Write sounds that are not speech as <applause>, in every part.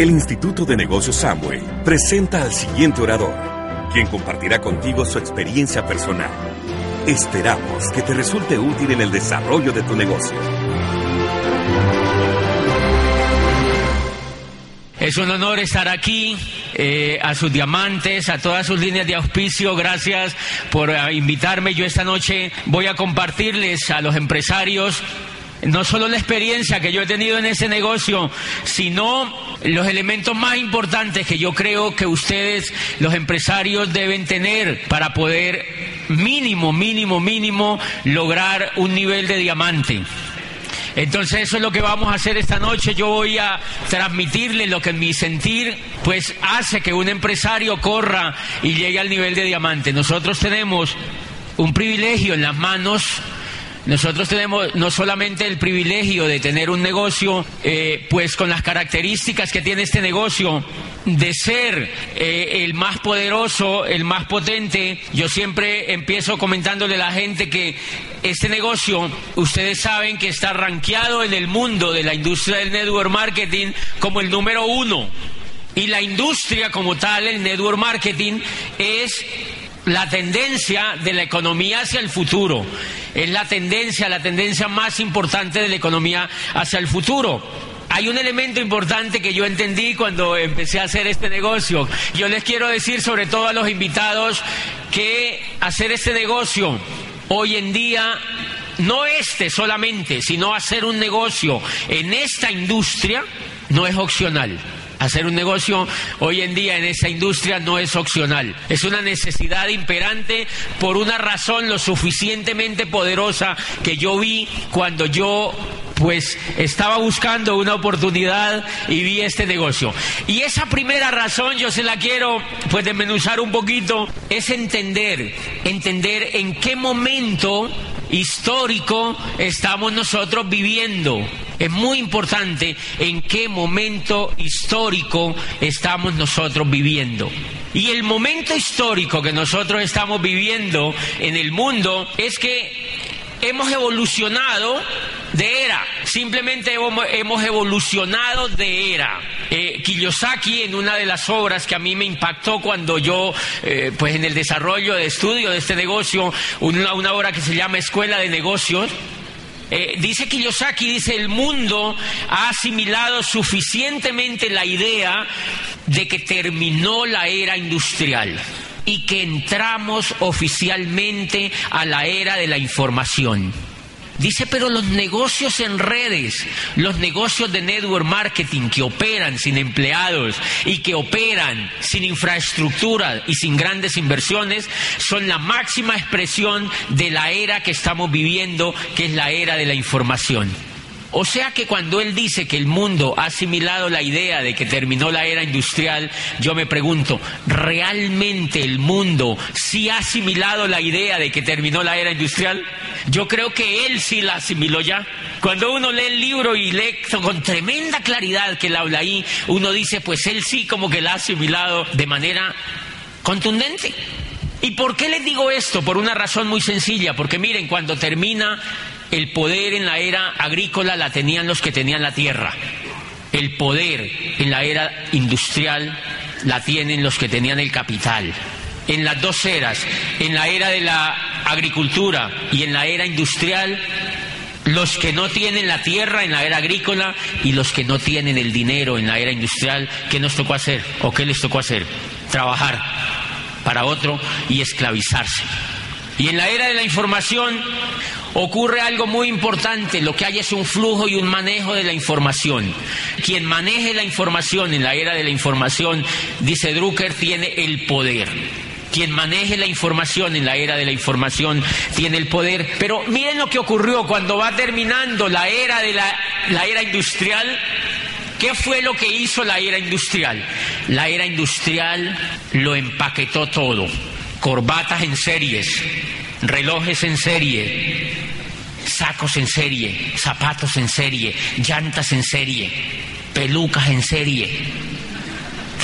El Instituto de Negocios Samway presenta al siguiente orador, quien compartirá contigo su experiencia personal. Esperamos que te resulte útil en el desarrollo de tu negocio. Es un honor estar aquí, eh, a sus diamantes, a todas sus líneas de auspicio. Gracias por eh, invitarme. Yo esta noche voy a compartirles a los empresarios no solo la experiencia que yo he tenido en ese negocio, sino los elementos más importantes que yo creo que ustedes, los empresarios, deben tener para poder mínimo, mínimo, mínimo lograr un nivel de diamante. Entonces eso es lo que vamos a hacer esta noche. Yo voy a transmitirle lo que en mi sentir pues hace que un empresario corra y llegue al nivel de diamante. Nosotros tenemos un privilegio en las manos nosotros tenemos no solamente el privilegio de tener un negocio, eh, pues con las características que tiene este negocio, de ser eh, el más poderoso, el más potente. Yo siempre empiezo comentándole a la gente que este negocio, ustedes saben que está rankeado en el mundo de la industria del network marketing como el número uno. Y la industria como tal, el network marketing, es la tendencia de la economía hacia el futuro. Es la tendencia, la tendencia más importante de la economía hacia el futuro. Hay un elemento importante que yo entendí cuando empecé a hacer este negocio. Yo les quiero decir, sobre todo a los invitados, que hacer este negocio hoy en día no este solamente, sino hacer un negocio en esta industria no es opcional. Hacer un negocio hoy en día en esa industria no es opcional, es una necesidad imperante por una razón lo suficientemente poderosa que yo vi cuando yo pues estaba buscando una oportunidad y vi este negocio. Y esa primera razón yo se la quiero pues desmenuzar un poquito, es entender, entender en qué momento histórico estamos nosotros viviendo. Es muy importante en qué momento histórico estamos nosotros viviendo. Y el momento histórico que nosotros estamos viviendo en el mundo es que hemos evolucionado de era, simplemente hemos evolucionado de era. Eh, Kiyosaki en una de las obras que a mí me impactó cuando yo, eh, pues en el desarrollo de estudio de este negocio, una, una obra que se llama Escuela de Negocios, eh, dice Kiyosaki, dice, el mundo ha asimilado suficientemente la idea de que terminó la era industrial y que entramos oficialmente a la era de la información. Dice, pero los negocios en redes, los negocios de network marketing que operan sin empleados y que operan sin infraestructura y sin grandes inversiones, son la máxima expresión de la era que estamos viviendo, que es la era de la información. O sea que cuando él dice que el mundo ha asimilado la idea de que terminó la era industrial, yo me pregunto, ¿realmente el mundo sí ha asimilado la idea de que terminó la era industrial? Yo creo que él sí la asimiló ya. Cuando uno lee el libro y lee con tremenda claridad que él habla ahí, uno dice, pues él sí como que la ha asimilado de manera contundente. ¿Y por qué les digo esto? Por una razón muy sencilla, porque miren, cuando termina el poder en la era agrícola la tenían los que tenían la tierra. El poder en la era industrial la tienen los que tenían el capital. En las dos eras, en la era de la agricultura y en la era industrial, los que no tienen la tierra en la era agrícola y los que no tienen el dinero en la era industrial, ¿qué nos tocó hacer? ¿O qué les tocó hacer? Trabajar para otro y esclavizarse. Y en la era de la información, ocurre algo muy importante, lo que hay es un flujo y un manejo de la información. Quien maneje la información en la era de la información, dice Drucker, tiene el poder. Quien maneje la información en la era de la información tiene el poder. Pero miren lo que ocurrió cuando va terminando la era de la, la era industrial. ¿Qué fue lo que hizo la era industrial? La era industrial lo empaquetó todo. Corbatas en series, relojes en serie, sacos en serie, zapatos en serie, llantas en serie, pelucas en serie.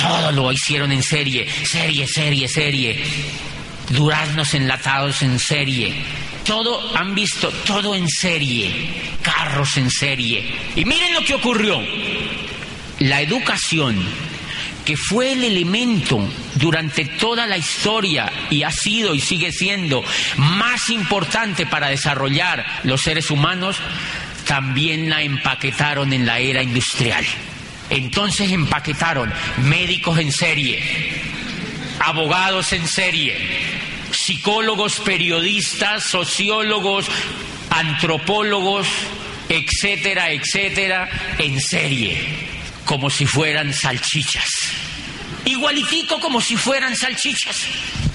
Todo lo hicieron en serie, serie, serie, serie. Duraznos enlatados en serie. Todo, han visto, todo en serie. Carros en serie. Y miren lo que ocurrió. la educación, que fue el elemento durante toda la historia y ha sido y sigue siendo más importante para desarrollar los seres humanos, también la empaquetaron en la era industrial. Entonces empaquetaron médicos en serie, abogados en serie, psicólogos, periodistas, sociólogos, antropólogos, etcétera, etcétera, en serie, como si fueran salchichas. Igualitico como si fueran salchichas.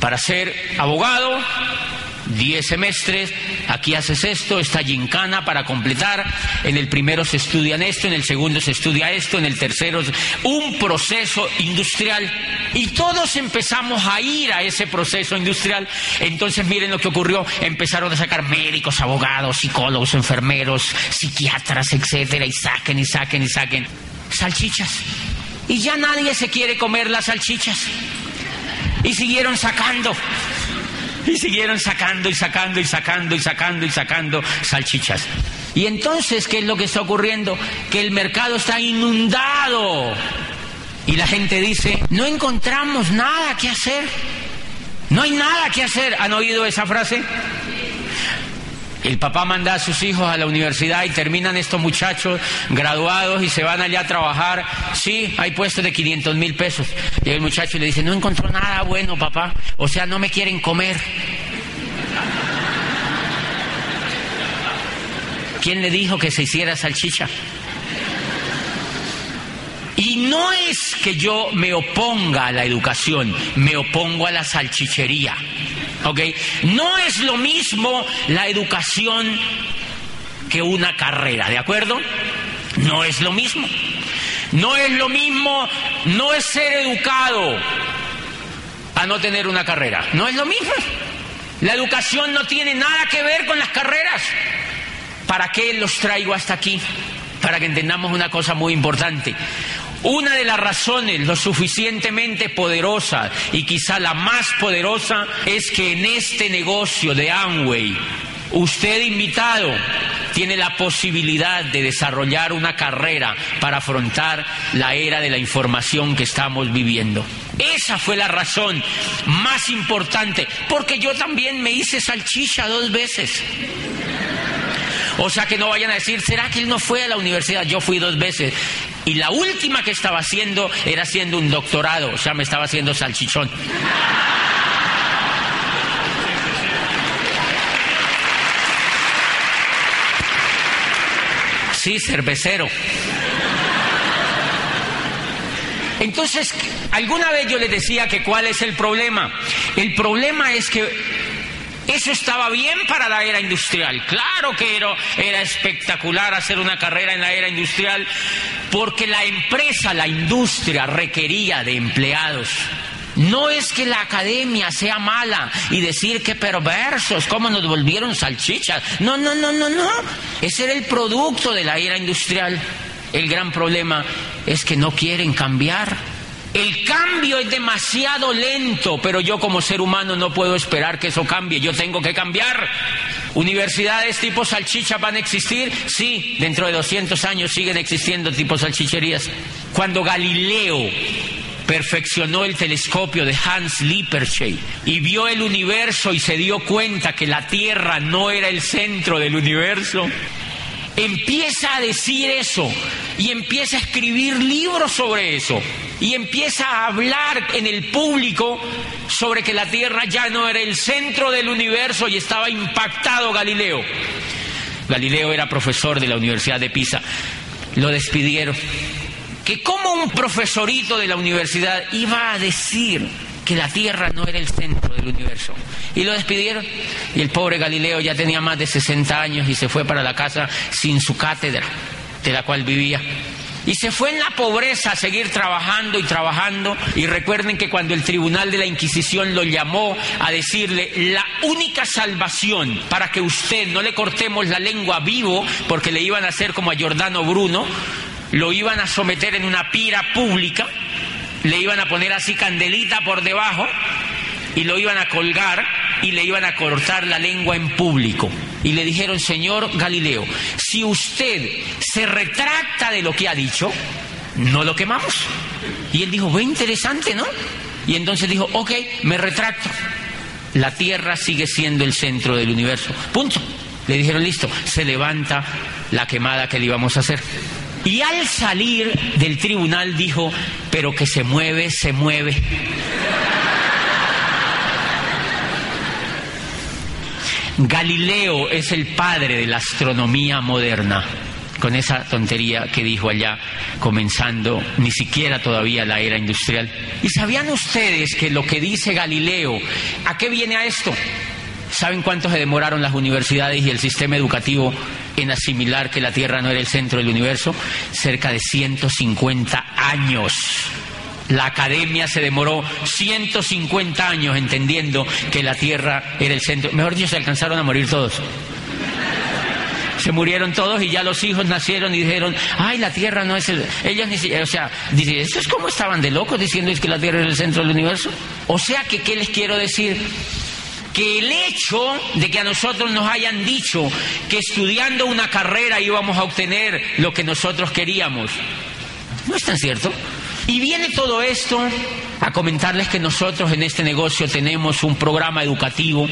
Para ser abogado, 10 semestres, aquí haces esto, está gincana para completar, en el primero se estudian esto, en el segundo se estudia esto, en el tercero un proceso industrial y todos empezamos a ir a ese proceso industrial. Entonces miren lo que ocurrió, empezaron a sacar médicos, abogados, psicólogos, enfermeros, psiquiatras, etcétera, y saquen y saquen y saquen salchichas. Y ya nadie se quiere comer las salchichas. Y siguieron sacando. Y siguieron sacando y sacando y sacando y sacando y sacando salchichas. Y entonces, ¿qué es lo que está ocurriendo? Que el mercado está inundado. Y la gente dice, no encontramos nada que hacer. No hay nada que hacer. ¿Han oído esa frase? El papá manda a sus hijos a la universidad y terminan estos muchachos graduados y se van allá a trabajar. Sí, hay puestos de 500 mil pesos. Y el muchacho le dice, no encontró nada bueno, papá. O sea, no me quieren comer. ¿Quién le dijo que se hiciera salchicha? Y no es que yo me oponga a la educación, me opongo a la salchichería. ¿Ok? No es lo mismo la educación que una carrera, ¿de acuerdo? No es lo mismo. No es lo mismo, no es ser educado a no tener una carrera. No es lo mismo. La educación no tiene nada que ver con las carreras. ¿Para qué los traigo hasta aquí? Para que entendamos una cosa muy importante. Una de las razones lo suficientemente poderosa y quizá la más poderosa es que en este negocio de Amway, usted invitado tiene la posibilidad de desarrollar una carrera para afrontar la era de la información que estamos viviendo. Esa fue la razón más importante, porque yo también me hice salchicha dos veces. O sea que no vayan a decir, ¿será que él no fue a la universidad? Yo fui dos veces. Y la última que estaba haciendo era haciendo un doctorado, o sea, me estaba haciendo salchichón. Sí, cervecero. Entonces, alguna vez yo les decía que cuál es el problema. El problema es que eso estaba bien para la era industrial. Claro que era, espectacular hacer una carrera en la era industrial porque la empresa, la industria requería de empleados. No es que la academia sea mala y decir que perversos, cómo nos volvieron salchichas. No, no, no, no, no. Ese era el producto de la era industrial. El gran problema es que no quieren cambiar. El cambio es demasiado lento, pero yo como ser humano no puedo esperar que eso cambie, yo tengo que cambiar. ¿Universidades tipo salchicha van a existir? Sí, dentro de 200 años siguen existiendo tipo salchicherías. Cuando Galileo perfeccionó el telescopio de Hans Lippershey y vio el universo y se dio cuenta que la Tierra no era el centro del universo, empieza a decir eso y empieza a escribir libros sobre eso y empieza a hablar en el público sobre que la Tierra ya no era el centro del universo y estaba impactado Galileo. Galileo era profesor de la Universidad de Pisa. Lo despidieron. Que como un profesorito de la universidad iba a decir que la Tierra no era el centro del universo. Y lo despidieron. Y el pobre Galileo ya tenía más de 60 años y se fue para la casa sin su cátedra, de la cual vivía. Y se fue en la pobreza a seguir trabajando y trabajando. Y recuerden que cuando el tribunal de la Inquisición lo llamó a decirle la única salvación para que usted no le cortemos la lengua vivo, porque le iban a hacer como a Giordano Bruno, lo iban a someter en una pira pública, le iban a poner así candelita por debajo y lo iban a colgar y le iban a cortar la lengua en público. Y le dijeron, señor Galileo, si usted se retracta de lo que ha dicho, no lo quemamos. Y él dijo, ve interesante, ¿no? Y entonces dijo, ok, me retracto. La Tierra sigue siendo el centro del universo. Punto. Le dijeron, listo, se levanta la quemada que le íbamos a hacer. Y al salir del tribunal dijo, pero que se mueve, se mueve. Galileo es el padre de la astronomía moderna, con esa tontería que dijo allá, comenzando ni siquiera todavía la era industrial. ¿Y sabían ustedes que lo que dice Galileo, ¿a qué viene a esto? ¿Saben cuánto se demoraron las universidades y el sistema educativo en asimilar que la Tierra no era el centro del universo? Cerca de 150 años. La academia se demoró 150 años entendiendo que la Tierra era el centro. Mejor dicho, se alcanzaron a morir todos. Se murieron todos y ya los hijos nacieron y dijeron, ay, la Tierra no es el... Ellos ni siquiera, o sea, dicen, ¿esto es como estaban de locos diciendo que la Tierra era el centro del universo? O sea, que, ¿qué les quiero decir? Que el hecho de que a nosotros nos hayan dicho que estudiando una carrera íbamos a obtener lo que nosotros queríamos, no es tan cierto. Y viene todo esto a comentarles que nosotros en este negocio tenemos un programa educativo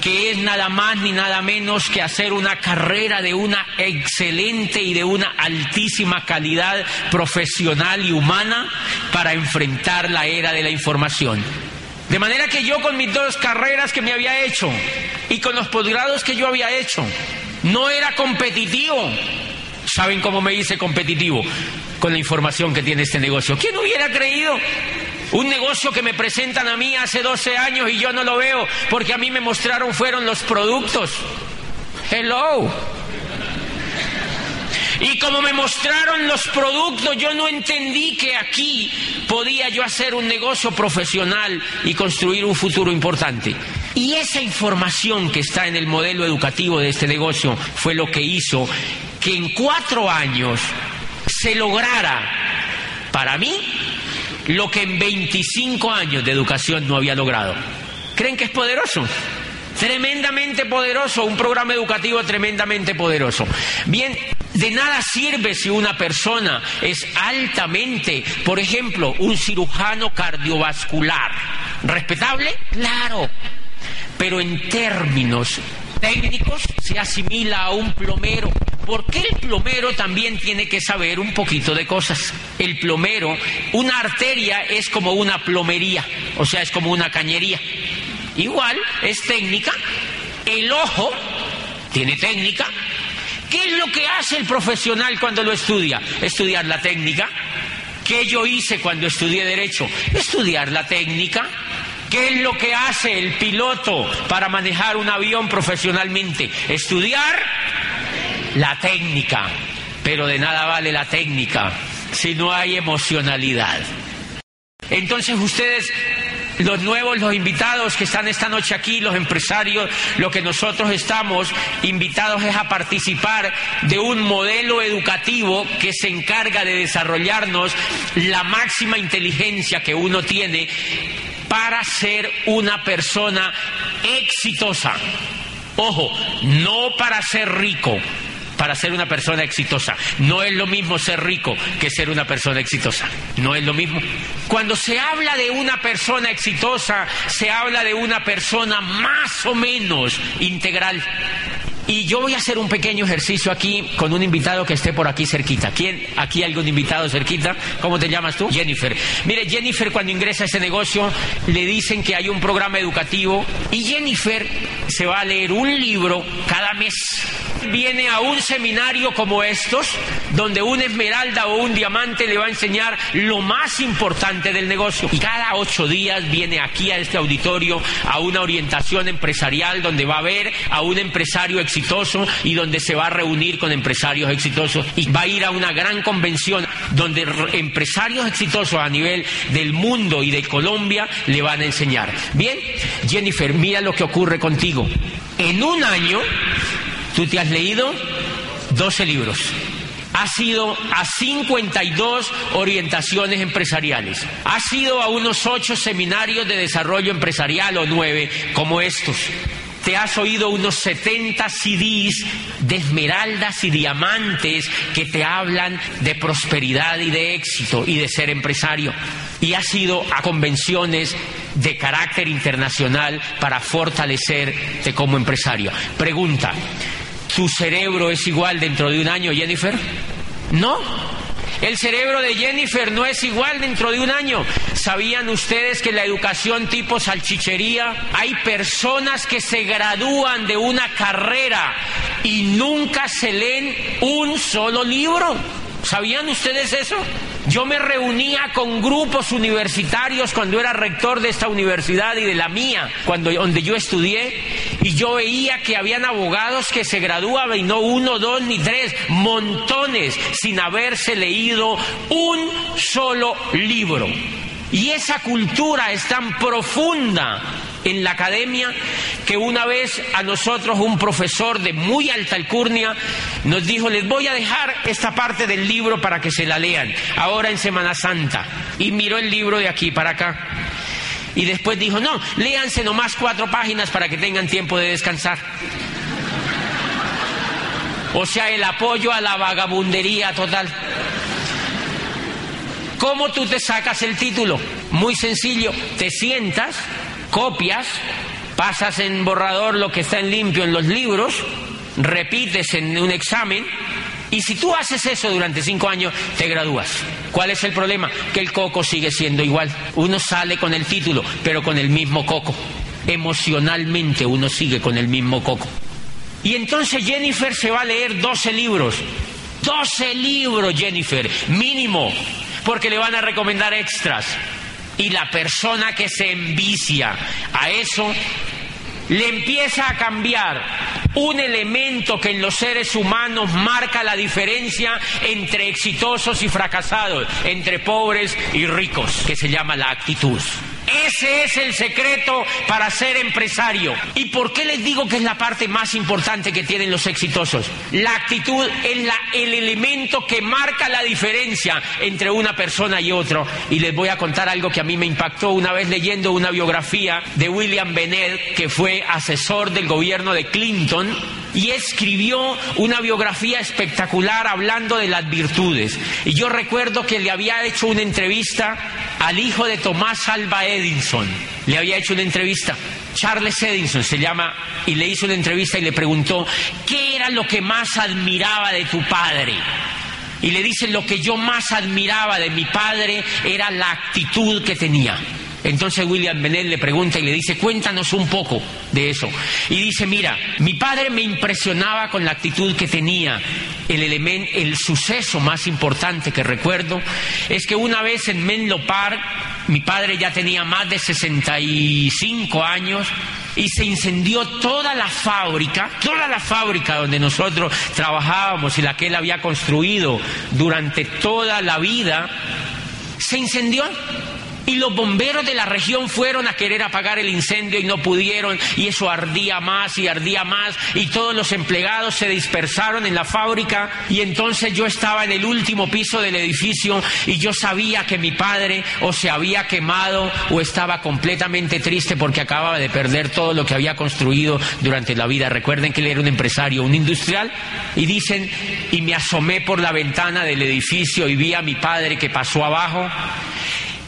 que es nada más ni nada menos que hacer una carrera de una excelente y de una altísima calidad profesional y humana para enfrentar la era de la información. De manera que yo con mis dos carreras que me había hecho y con los posgrados que yo había hecho, no era competitivo. ¿Saben cómo me hice competitivo? Con la información que tiene este negocio. ¿Quién hubiera creído? Un negocio que me presentan a mí hace 12 años y yo no lo veo porque a mí me mostraron fueron los productos. Hello. Y como me mostraron los productos, yo no entendí que aquí podía yo hacer un negocio profesional y construir un futuro importante. Y esa información que está en el modelo educativo de este negocio fue lo que hizo que en cuatro años se lograra, para mí, lo que en 25 años de educación no había logrado. ¿Creen que es poderoso? Tremendamente poderoso, un programa educativo tremendamente poderoso. Bien, de nada sirve si una persona es altamente, por ejemplo, un cirujano cardiovascular. ¿Respetable? Claro. Pero en términos técnicos se asimila a un plomero. Porque el plomero también tiene que saber un poquito de cosas. El plomero, una arteria es como una plomería, o sea, es como una cañería. Igual, es técnica. El ojo tiene técnica, ¿Qué es lo que hace el profesional cuando lo estudia? Estudiar la técnica. ¿Qué yo hice cuando estudié derecho? Estudiar la técnica. ¿Qué es lo que hace el piloto para manejar un avión profesionalmente? Estudiar la técnica. Pero de nada vale la técnica si no hay emocionalidad. Entonces ustedes los nuevos, los invitados que están esta noche aquí, los empresarios, lo que nosotros estamos invitados es a participar de un modelo educativo que se encarga de desarrollarnos la máxima inteligencia que uno tiene para ser una persona exitosa. Ojo, no para ser rico, para ser una persona exitosa. No es lo mismo ser rico que ser una persona exitosa. No es lo mismo. Cuando se habla de una persona exitosa, se habla de una persona más o menos integral. Y yo voy a hacer un pequeño ejercicio aquí con un invitado que esté por aquí cerquita. ¿Quién? ¿Aquí algún invitado cerquita? ¿Cómo te llamas tú? Jennifer. Mire, Jennifer cuando ingresa a ese negocio le dicen que hay un programa educativo y Jennifer se va a leer un libro cada mes. Viene a un seminario como estos, donde una esmeralda o un diamante le va a enseñar lo más importante del negocio. Y cada ocho días viene aquí a este auditorio a una orientación empresarial donde va a ver a un empresario exitoso exitoso y donde se va a reunir con empresarios exitosos y va a ir a una gran convención donde empresarios exitosos a nivel del mundo y de Colombia le van a enseñar. Bien, Jennifer, mira lo que ocurre contigo. En un año tú te has leído 12 libros has ido a 52 orientaciones empresariales, has ido a unos 8 seminarios de desarrollo empresarial o 9 como estos, te has oído unos 70 CDs de esmeraldas y diamantes que te hablan de prosperidad y de éxito y de ser empresario. Y has ido a convenciones de carácter internacional para fortalecerte como empresario. Pregunta, ¿tu cerebro es igual dentro de un año, Jennifer? No. El cerebro de Jennifer no es igual dentro de un año. ¿Sabían ustedes que la educación tipo salchichería hay personas que se gradúan de una carrera y nunca se leen un solo libro? ¿Sabían ustedes eso? Yo me reunía con grupos universitarios cuando era rector de esta universidad y de la mía, cuando donde yo estudié, y yo veía que habían abogados que se graduaban y no uno, dos ni tres, montones sin haberse leído un solo libro. Y esa cultura es tan profunda en la academia que una vez a nosotros un profesor de muy alta alcurnia nos dijo, les voy a dejar esta parte del libro para que se la lean, ahora en Semana Santa. Y miró el libro de aquí para acá. Y después dijo, no, léanse nomás cuatro páginas para que tengan tiempo de descansar. O sea, el apoyo a la vagabundería total. ¿Cómo tú te sacas el título? Muy sencillo, te sientas, copias, pasas en borrador lo que está en limpio en los libros, repites en un examen y si tú haces eso durante cinco años, te gradúas. ¿Cuál es el problema? Que el coco sigue siendo igual. Uno sale con el título, pero con el mismo coco. Emocionalmente uno sigue con el mismo coco. Y entonces Jennifer se va a leer 12 libros. 12 libros, Jennifer, mínimo, porque le van a recomendar extras. Y la persona que se envicia a eso le empieza a cambiar un elemento que en los seres humanos marca la diferencia entre exitosos y fracasados, entre pobres y ricos, que se llama la actitud. Ese es el secreto para ser empresario. ¿Y por qué les digo que es la parte más importante que tienen los exitosos? La actitud es la, el elemento que marca la diferencia entre una persona y otro. Y les voy a contar algo que a mí me impactó una vez leyendo una biografía de William Bennett, que fue asesor del gobierno de Clinton y escribió una biografía espectacular hablando de las virtudes. Y yo recuerdo que le había hecho una entrevista al hijo de Tomás Alba Edison. Le había hecho una entrevista. Charles Edison se llama y le hizo una entrevista y le preguntó, ¿qué era lo que más admiraba de tu padre? Y le dice, lo que yo más admiraba de mi padre era la actitud que tenía. Entonces William Bennett le pregunta y le dice, cuéntanos un poco de eso. Y dice, mira, mi padre me impresionaba con la actitud que tenía. El, el suceso más importante que recuerdo es que una vez en Menlo Park, mi padre ya tenía más de 65 años, y se incendió toda la fábrica, toda la fábrica donde nosotros trabajábamos y la que él había construido durante toda la vida, se incendió y los bomberos de la región fueron a querer apagar el incendio y no pudieron y eso ardía más y ardía más y todos los empleados se dispersaron en la fábrica y entonces yo estaba en el último piso del edificio y yo sabía que mi padre o se había quemado o estaba completamente triste porque acababa de perder todo lo que había construido durante la vida. Recuerden que él era un empresario, un industrial y dicen y me asomé por la ventana del edificio y vi a mi padre que pasó abajo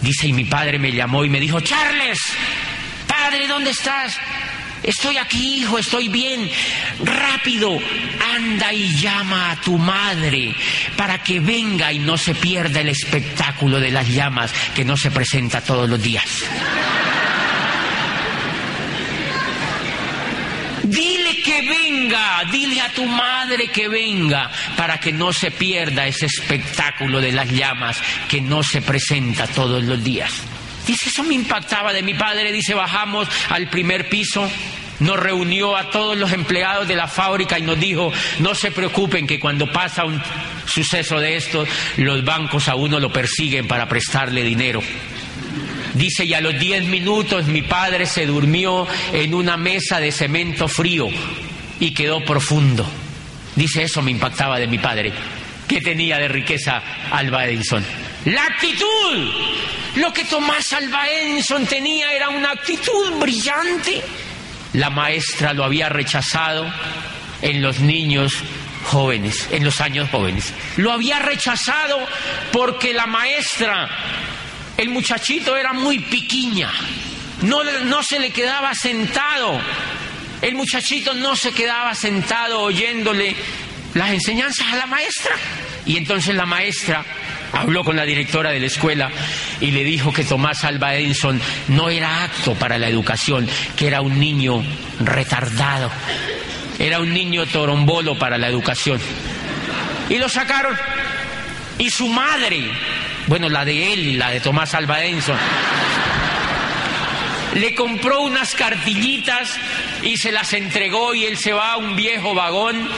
Dice, y mi padre me llamó y me dijo, Charles, padre, ¿dónde estás? Estoy aquí, hijo, estoy bien. Rápido, anda y llama a tu madre para que venga y no se pierda el espectáculo de las llamas que no se presenta todos los días. Dile que venga, dile a tu madre que venga para que no se pierda ese espectáculo de las llamas que no se presenta todos los días. Dice, eso me impactaba de mi padre, dice, bajamos al primer piso, nos reunió a todos los empleados de la fábrica y nos dijo, no se preocupen que cuando pasa un suceso de esto, los bancos a uno lo persiguen para prestarle dinero. Dice, y a los diez minutos mi padre se durmió en una mesa de cemento frío y quedó profundo. Dice, eso me impactaba de mi padre. ¿Qué tenía de riqueza Alba Edison? La actitud. Lo que Tomás Alba Edison tenía era una actitud brillante. la maestra lo había rechazado en los niños jóvenes, en los años jóvenes. Lo había rechazado porque la maestra, el muchachito era muy piquiña, no, no se le quedaba sentado, el muchachito no se quedaba sentado oyéndole las enseñanzas a la maestra. Y entonces la maestra habló con la directora de la escuela y le dijo que Tomás Alba Edison no era apto para la educación, que era un niño retardado, era un niño torombolo para la educación. Y lo sacaron. Y su madre, bueno, la de él, la de Tomás Alba Edison, le compró unas cartillitas y se las entregó y él se va a un viejo vagón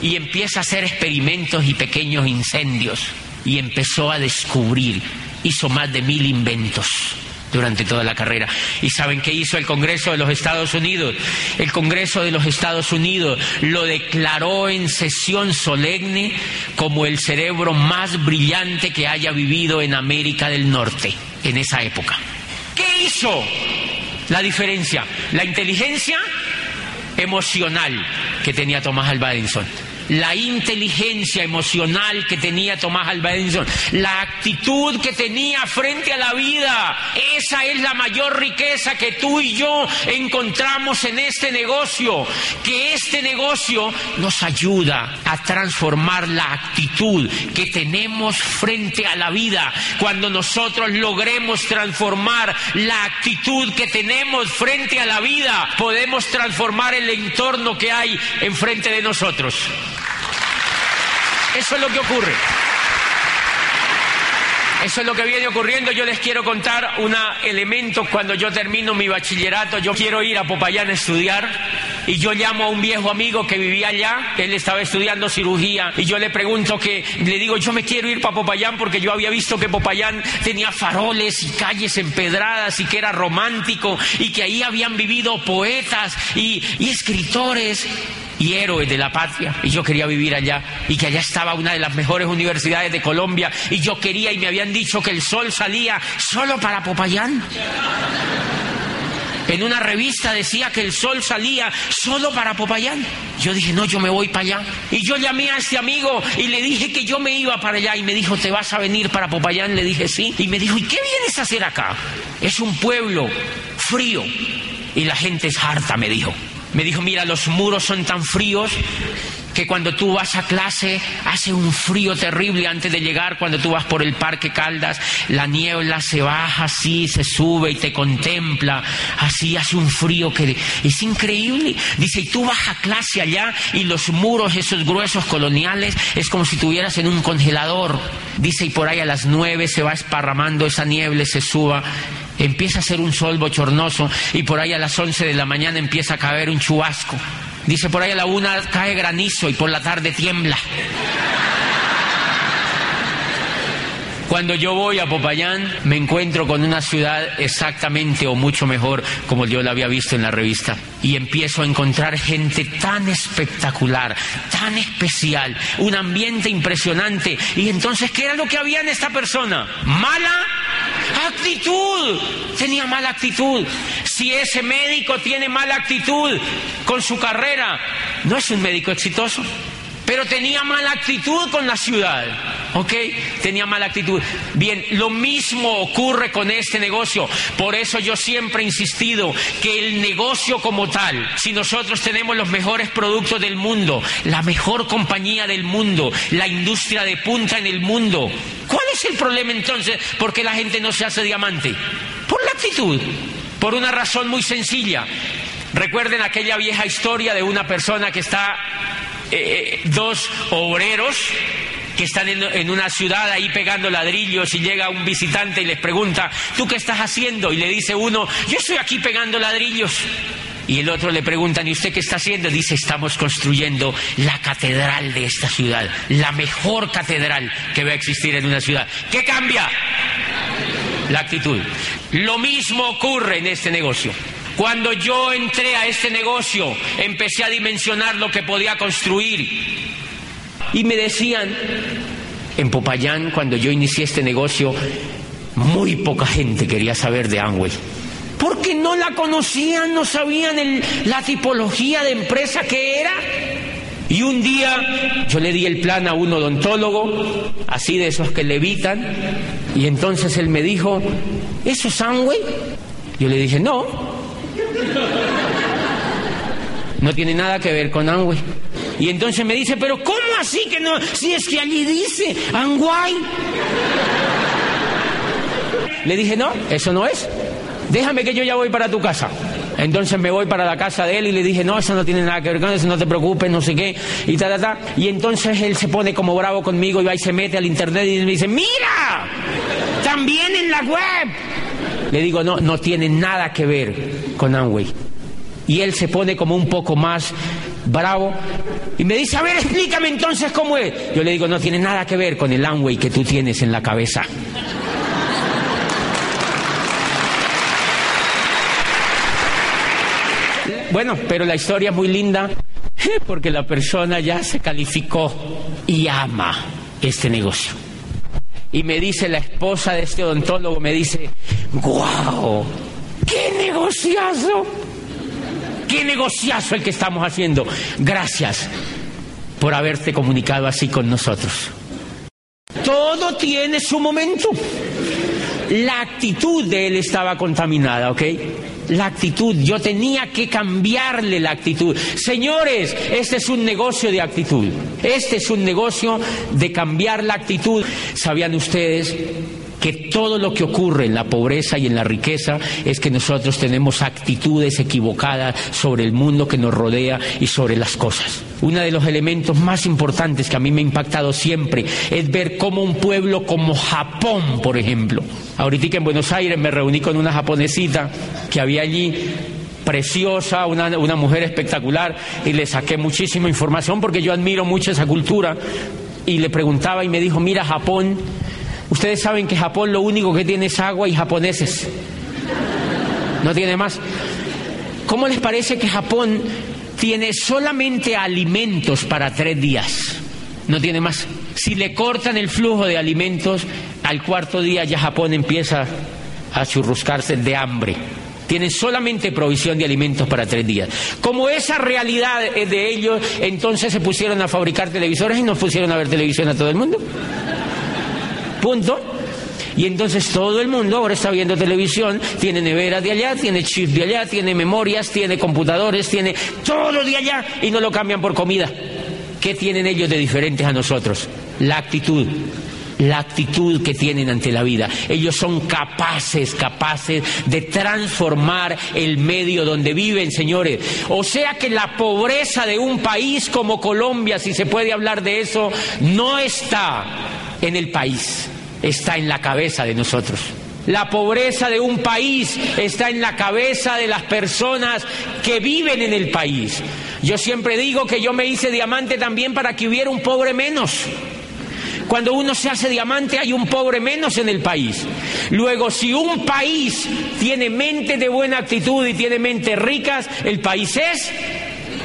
y empieza a hacer experimentos y pequeños incendios. Y empezó a descubrir, hizo más de mil inventos durante toda la carrera. ¿Y saben qué hizo el Congreso de los Estados Unidos? El Congreso de los Estados Unidos lo declaró en sesión solemne como el cerebro más brillante que haya vivido en América del Norte en esa época. ¿Qué hizo? La diferencia, la inteligencia emocional que tenía Tomás Alva Edison la inteligencia emocional que tenía Tomás Alva Edison, la actitud que tenía frente a la vida. Esa es la mayor riqueza que tú y yo encontramos en este negocio, que este negocio nos ayuda a transformar la actitud que tenemos frente a la vida. Cuando nosotros logremos transformar la actitud que tenemos frente a la vida, podemos transformar el entorno que hay enfrente de nosotros. Eso es lo que ocurre. Eso es lo que viene ocurriendo. Yo les quiero contar un elemento. Cuando yo termino mi bachillerato, yo quiero ir a Popayán a estudiar. Y yo llamo a un viejo amigo que vivía allá, él estaba estudiando cirugía. Y yo le pregunto que, le digo, yo me quiero ir para Popayán porque yo había visto que Popayán tenía faroles y calles empedradas y que era romántico y que ahí habían vivido poetas y, y escritores y héroes de la patria y yo quería vivir allá y que allá estaba una de las mejores universidades de Colombia y yo quería y me habían dicho que el sol salía solo para Popayán. En una revista decía que el sol salía solo para Popayán. Yo dije, no, yo me voy para allá. Y yo llamé a este amigo y le dije que yo me iba para allá. Y me dijo, ¿te vas a venir para Popayán? Le dije, sí. Y me dijo, ¿y qué vienes a hacer acá? Es un pueblo frío. Y la gente es harta, me dijo. Me dijo, mira, los muros son tan fríos que cuando tú vas a clase hace un frío terrible antes de llegar, cuando tú vas por el parque Caldas, la niebla se baja así, se sube y te contempla, así hace un frío que es increíble. Dice, y tú vas a clase allá y los muros, esos gruesos coloniales, es como si estuvieras en un congelador. Dice, y por ahí a las nueve se va esparramando esa niebla, se suba empieza a ser un sol bochornoso y por ahí a las 11 de la mañana empieza a caer un chubasco. Dice por ahí a la una cae granizo y por la tarde tiembla. Cuando yo voy a Popayán me encuentro con una ciudad exactamente o mucho mejor como yo la había visto en la revista y empiezo a encontrar gente tan espectacular, tan especial, un ambiente impresionante. Y entonces, ¿qué era lo que había en esta persona? Mala actitud. Tenía mala actitud. Si ese médico tiene mala actitud con su carrera, no es un médico exitoso pero tenía mala actitud con la ciudad. ¿Ok? Tenía mala actitud. Bien, lo mismo ocurre con este negocio. Por eso yo siempre he insistido que el negocio como tal, si nosotros tenemos los mejores productos del mundo, la mejor compañía del mundo, la industria de punta en el mundo, ¿cuál es el problema entonces? ¿Por qué la gente no se hace diamante? Por la actitud. Por una razón muy sencilla. Recuerden aquella vieja historia de una persona que está eh, dos obreros que están en, una ciudad ahí pegando ladrillos y llega un visitante y les pregunta, ¿tú qué estás haciendo? Y le dice uno, yo estoy aquí pegando ladrillos. Y el otro le pregunta, ¿y usted qué está haciendo? Dice, estamos construyendo la catedral de esta ciudad, la mejor catedral que va a existir en una ciudad. ¿Qué cambia? La actitud. Lo mismo ocurre en este negocio. Cuando yo entré a este negocio, empecé a dimensionar lo que podía construir. Y me decían, en Popayán, cuando yo inicié este negocio, muy poca gente quería saber de Amway. porque no la conocían, no sabían la tipología de empresa que era. Y un día yo le di el plan a un odontólogo, así de esos que levitan, y entonces él me dijo, ¿eso es Amway? Yo le dije, no, no tiene nada que ver con Amway. Y entonces me dice, pero ¿cómo así que no? Si es que allí dice Amway. Le dije, no, eso no es. Déjame que yo ya voy para tu casa. Entonces me voy para la casa de él y le dije, no, eso no tiene nada que ver con eso, no te preocupes, no sé qué, y ta, ta, ta. Y entonces él se pone como bravo conmigo y va se mete al internet y me dice, mira, también en la web. Le digo, no, no tiene nada que ver con Amway. Y él se pone como un poco más bravo y me dice, a ver, explícame entonces cómo es. Yo le digo, no tiene nada que ver con el Amway que tú tienes en la cabeza. Bueno, pero la historia es muy linda porque la persona ya se calificó y ama este negocio. Y me dice la esposa de este odontólogo, me dice, ¡guau! ¡Qué negociazo! ¡Qué negociazo el que estamos haciendo! Gracias por haberte comunicado así con nosotros. Todo tiene su momento. La actitud de él estaba contaminada, ¿ok? La actitud, yo tenía que cambiarle la actitud. Señores, este es un negocio de actitud, este es un negocio de cambiar la actitud. ¿Sabían ustedes que todo lo que ocurre en la pobreza y en la riqueza es que nosotros tenemos actitudes equivocadas sobre el mundo que nos rodea y sobre las cosas. Uno de los elementos más importantes que a mí me ha impactado siempre es ver cómo un pueblo como Japón, por ejemplo, ahorita en Buenos Aires me reuní con una japonesita que había allí preciosa, una, una, mujer espectacular, y le saqué muchísima información porque yo admiro mucho esa cultura. Y le preguntaba y me dijo, mira, Japón Ustedes saben que Japón lo único que tiene es agua y japoneses. No tiene más. ¿Cómo les parece que Japón tiene solamente alimentos para tres días? No tiene más. Si le cortan el flujo de alimentos, al cuarto día ya Japón empieza a churruscarse de hambre. Tienen solamente provisión de alimentos para tres días. Como esa realidad es de ellos, entonces se pusieron a fabricar televisores y nos pusieron a ver televisión a todo el mundo. Punto. Y entonces todo el mundo ahora está viendo televisión, tiene neveras de allá, tiene chips de allá, tiene memorias, tiene computadores, tiene todo de allá y no lo cambian por comida. ¿Qué tienen ellos de diferentes a nosotros? La actitud. La actitud que tienen ante la vida. Ellos son capaces, capaces de transformar el medio donde viven, señores. O sea que la pobreza de un país como Colombia, si se puede hablar de eso, no está en el país está en la cabeza de nosotros. La pobreza de un país está en la cabeza de las personas que viven en el país. Yo siempre digo que yo me hice diamante también para que hubiera un pobre menos. Cuando uno se hace diamante hay un pobre menos en el país. Luego, si un país tiene mente de buena actitud y tiene mentes ricas, el país es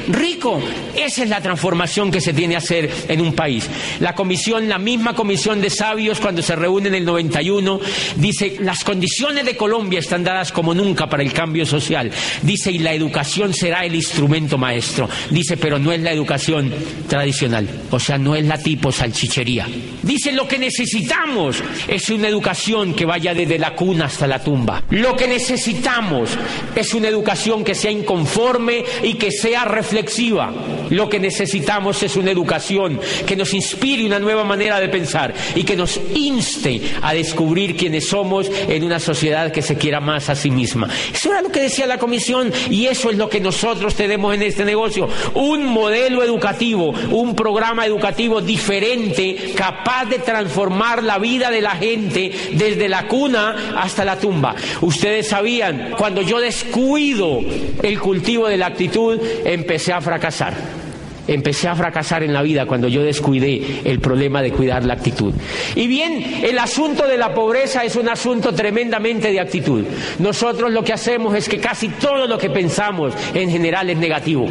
rico. Esa es la transformación que se tiene que hacer en un país. La comisión, la misma comisión de sabios, cuando se reúne en el 91, dice, las condiciones de Colombia están dadas como nunca para el cambio social. Dice, y la educación será el instrumento maestro. Dice, pero no es la educación tradicional. O sea, no es la tipo salchichería. Dice, lo que necesitamos es una educación que vaya desde la cuna hasta la tumba. Lo que necesitamos es una educación que sea inconforme y que sea reflexiva. Lo que necesitamos es una educación que nos inspire una nueva manera de pensar y que nos inste a descubrir quiénes somos en una sociedad que se quiera más a sí misma. Eso era lo que decía la comisión y eso es lo que nosotros tenemos en este negocio. Un modelo educativo, un programa educativo diferente, capaz de transformar la vida de la gente desde la cuna hasta la tumba. Ustedes sabían, cuando yo descuido el cultivo de la actitud, empecé a fracasar. Empecé a fracasar en la vida cuando yo descuidé el problema de cuidar la actitud. Y bien, el asunto de la pobreza es un asunto tremendamente de actitud. Nosotros lo que hacemos es que casi todo lo que pensamos en general es negativo.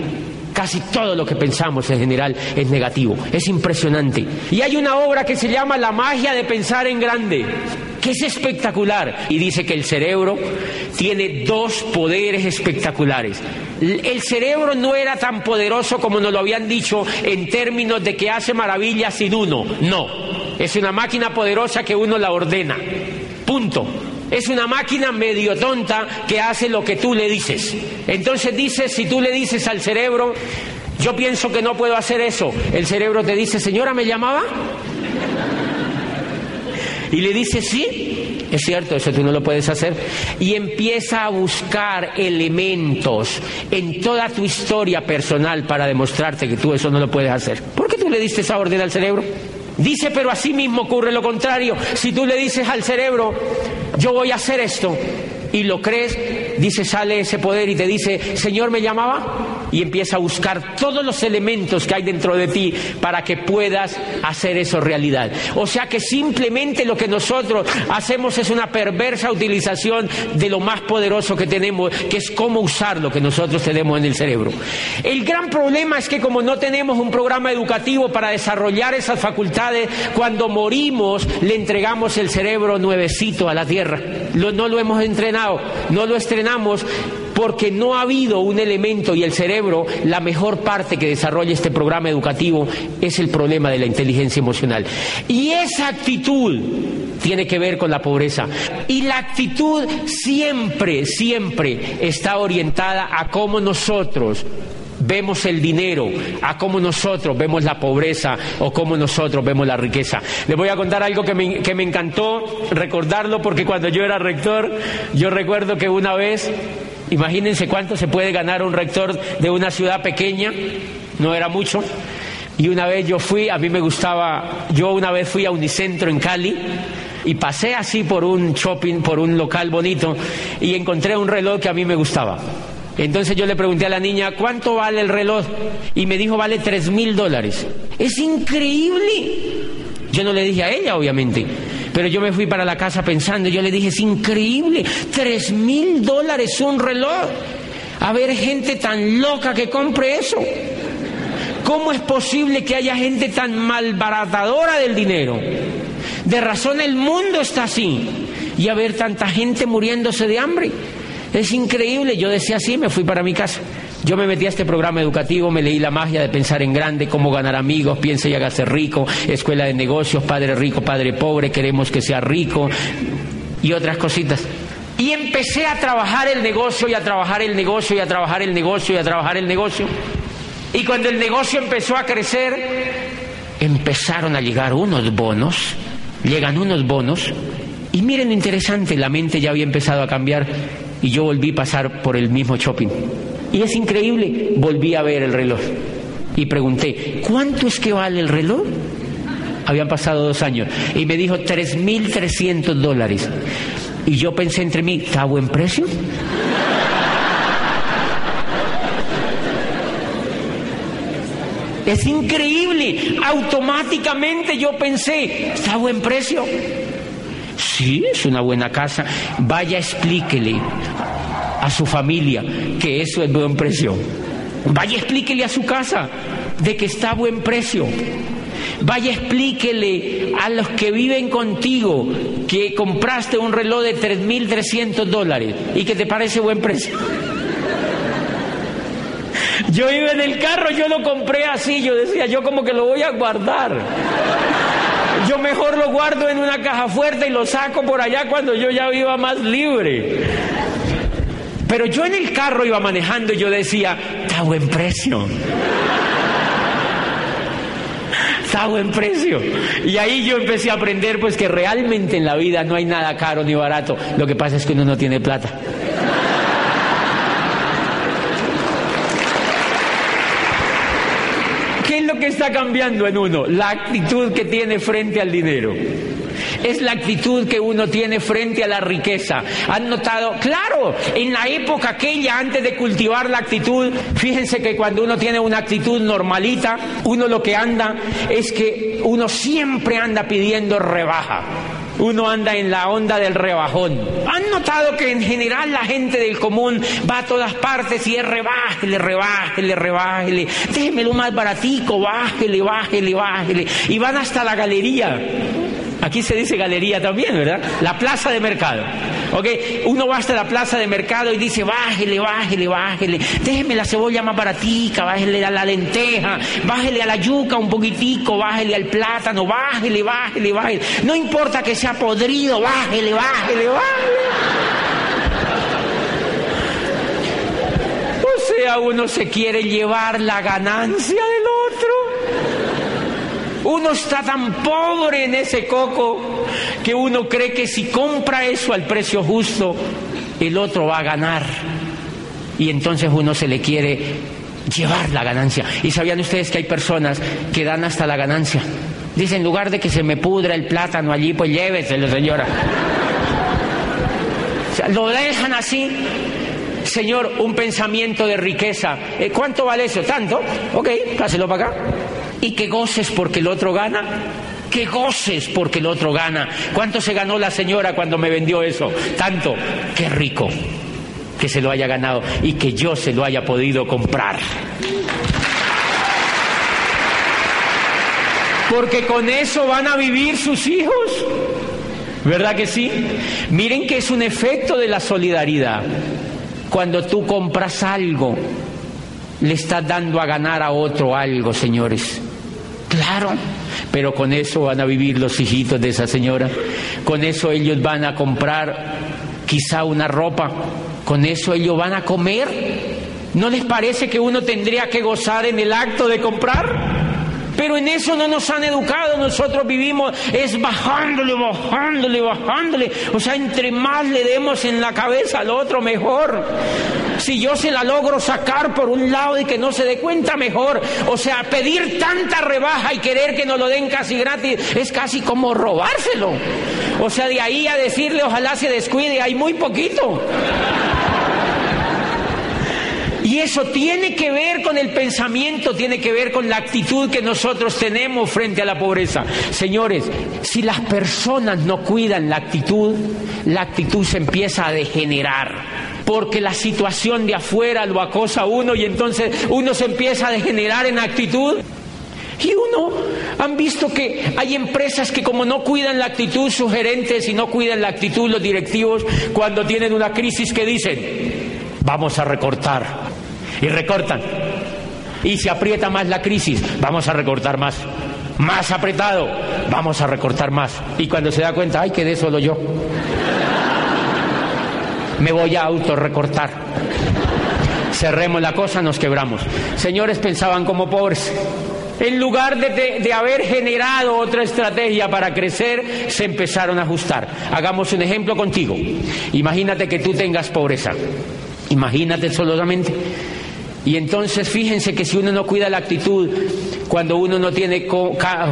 Casi todo lo que pensamos en general es negativo. Es impresionante. Y hay una obra que se llama La magia de pensar en grande. Que es espectacular. Y dice que el cerebro tiene dos poderes espectaculares. El cerebro no era tan poderoso como nos lo habían dicho en términos de que hace maravillas sin uno. No, es una máquina poderosa que uno la ordena. Punto. Es una máquina medio tonta que hace lo que tú le dices. Entonces dices, si tú le dices al cerebro, yo pienso que no puedo hacer eso, el cerebro te dice, señora, ¿me llamaba? Y le dice, sí, es cierto, eso tú no lo puedes hacer. Y empieza a buscar elementos en toda tu historia personal para demostrarte que tú eso no lo puedes hacer. ¿Por qué tú le diste esa orden al cerebro? Dice, pero así mismo ocurre lo contrario. Si tú le dices al cerebro, yo voy a hacer esto, y lo crees, dice, sale ese poder y te dice, Señor, ¿me llamaba? Y empieza a buscar todos los elementos que hay dentro de ti para que puedas hacer eso realidad. O sea que simplemente lo que nosotros hacemos es una perversa utilización de lo más poderoso que tenemos, que es cómo usar lo que nosotros tenemos en el cerebro. El gran problema es que como no tenemos un programa educativo para desarrollar esas facultades, cuando morimos le entregamos el cerebro nuevecito a la tierra. no lo hemos entrenado no lo estrenamos porque no ha habido un elemento y el cerebro, la mejor parte que desarrolla este programa educativo es el problema de la inteligencia emocional. Y esa actitud tiene que ver con la pobreza. Y la actitud siempre, siempre está orientada a cómo nosotros vemos el dinero, a cómo nosotros vemos la pobreza o cómo nosotros vemos la riqueza. Les voy a contar algo que me, que me encantó recordarlo porque cuando yo era rector, yo recuerdo que una vez, imagínense cuánto se puede ganar un rector de una ciudad pequeña, no era mucho. Y una vez yo fui, a mí me gustaba, yo una vez fui a Unicentro en Cali y pasé así por un shopping, por un local bonito y encontré un reloj que a mí me gustaba. Entonces yo le pregunté a la niña, ¿cuánto vale el reloj? Y me dijo, vale tres mil dólares. Es increíble. Yo no le dije a ella, obviamente. Pero yo me fui para la casa pensando, yo le dije, es increíble, tres mil dólares un reloj. A ver, gente tan loca que compre eso. ¿Cómo es posible que haya gente tan malbaratadora del dinero? De razón el mundo está así. Y a ver tanta gente muriéndose de hambre. Es increíble, yo decía así, me fui para mi casa. Yo me metí a este programa educativo, me leí la magia de pensar en grande, cómo ganar amigos, piensa y hágase rico, escuela de negocios, padre rico, padre pobre, queremos que sea rico y otras cositas. Y empecé a trabajar el negocio y a trabajar el negocio y a trabajar el negocio y a trabajar el negocio. Y cuando el negocio empezó a crecer, empezaron a llegar unos bonos, llegan unos bonos, y miren lo interesante, la mente ya había empezado a cambiar y yo volví a pasar por el mismo shopping. Y es increíble, volví a ver el reloj y pregunté, ¿cuánto es que vale el reloj? Habían pasado dos años y me dijo 3.300 dólares. Y yo pensé entre mí, ¿está a buen precio? Es increíble. Automáticamente yo pensé, ¿está a buen precio? Sí, es una buena casa. Vaya, explíquele a su familia que eso es buen precio. Vaya, explíquele a su casa de que está a buen precio. Vaya, explíquele a los que viven contigo que compraste un reloj de 3.300 dólares y que te parece buen precio. Yo iba en el carro, yo lo compré así, yo decía, yo como que lo voy a guardar. Yo mejor lo guardo en una caja fuerte y lo saco por allá cuando yo ya iba más libre. Pero yo en el carro iba manejando y yo decía, está buen precio. <laughs> Está buen precio. Y ahí yo empecé a aprender pues que realmente en la vida no hay nada caro ni barato. Lo que pasa es que uno no tiene plata. que está cambiando en uno? La actitud que tiene frente al dinero. Es la actitud que uno tiene frente a la riqueza. ¿Han notado? Claro, en la época aquella, antes de cultivar la actitud, fíjense que cuando uno tiene una actitud normalita, uno lo que anda es que uno siempre anda pidiendo rebaja uno anda en la onda del rebajón. ¿Han notado que en general la gente del común va a todas partes y es rebájele, rebájele, rebájele, déjemelo más baratico, bájele, bájele, bájele, y van hasta la galería Aquí se dice galería también, ¿verdad? La plaza de mercado. ¿Ok? Uno va hasta la plaza de mercado y dice, bájele, bájele, bájele. Déjeme la cebolla más baratica, bájele a la lenteja, bájele a la yuca un poquitico, bájele al plátano, bájele, bájele, bájele. No importa que sea podrido, bájele, bájele, bájele. O sea, uno se quiere llevar la ganancia del otro. Uno está tan pobre en ese coco que uno cree que si compra eso al precio justo, el otro va a ganar. Y entonces uno se le quiere llevar la ganancia. Y sabían ustedes que hay personas que dan hasta la ganancia. Dicen, en lugar de que se me pudra el plátano allí, pues lléveselo, señora. Lo dejan así. Señor, un pensamiento de riqueza. Eh, ¿Cuánto vale eso? ¿Tanto? Ok, páselo para acá y que goces porque el otro gana. Que goces porque el otro gana. ¿Cuánto se ganó la señora cuando me vendió eso? Tanto. Qué rico que se lo haya ganado y que yo se lo haya podido comprar. Porque con eso van a vivir sus hijos. ¿Verdad que sí? Miren que es un efecto de la solidaridad. Cuando tú compras algo, le estás dando a ganar a otro algo, señores. Claro, pero con eso van a vivir los hijitos de esa señora, con eso ellos van a comprar quizá una ropa, con eso ellos van a comer. ¿No les parece que uno tendría que gozar en el acto de comprar? Pero en eso no nos han educado, nosotros vivimos es bajándole, bajándole, bajándole. O sea, entre más le demos en la cabeza al otro, mejor. Si yo se la logro sacar por un lado y que no se dé cuenta, mejor. O sea, pedir tanta rebaja y querer que nos lo den casi gratis es casi como robárselo. O sea, de ahí a decirle ojalá se descuide, hay muy poquito. Y eso tiene que ver con el pensamiento, tiene que ver con la actitud que nosotros tenemos frente a la pobreza. Señores, si las personas no cuidan la actitud, la actitud se empieza a degenerar. Porque la situación de afuera lo acosa uno y entonces uno se empieza a degenerar en actitud. Y uno, han visto que hay empresas que como no cuidan la actitud sus gerentes y no cuidan la actitud los directivos, cuando tienen una crisis que dicen, vamos a recortar, y recortan. Y se aprieta más la crisis, vamos a recortar más. Más apretado, vamos a recortar más. Y cuando se da cuenta, ay, quedé solo yo. Me voy a autorrecortar. Cerremos la cosa, nos quebramos. Señores pensaban como pobres. En lugar de, de, haber generado otra estrategia para crecer, se empezaron a ajustar. Hagamos un ejemplo contigo. Imagínate que tú tengas pobreza. Imagínate solamente y entonces fíjense que si uno no cuida la actitud, cuando uno no tiene